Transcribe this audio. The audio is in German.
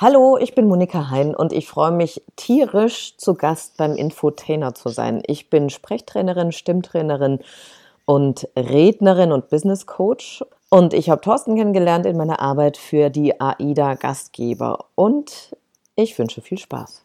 Hallo, ich bin Monika Hein und ich freue mich tierisch zu Gast beim Infotainer zu sein. Ich bin Sprechtrainerin, Stimmtrainerin und Rednerin und Business Coach und ich habe Thorsten kennengelernt in meiner Arbeit für die AIDA Gastgeber und ich wünsche viel Spaß.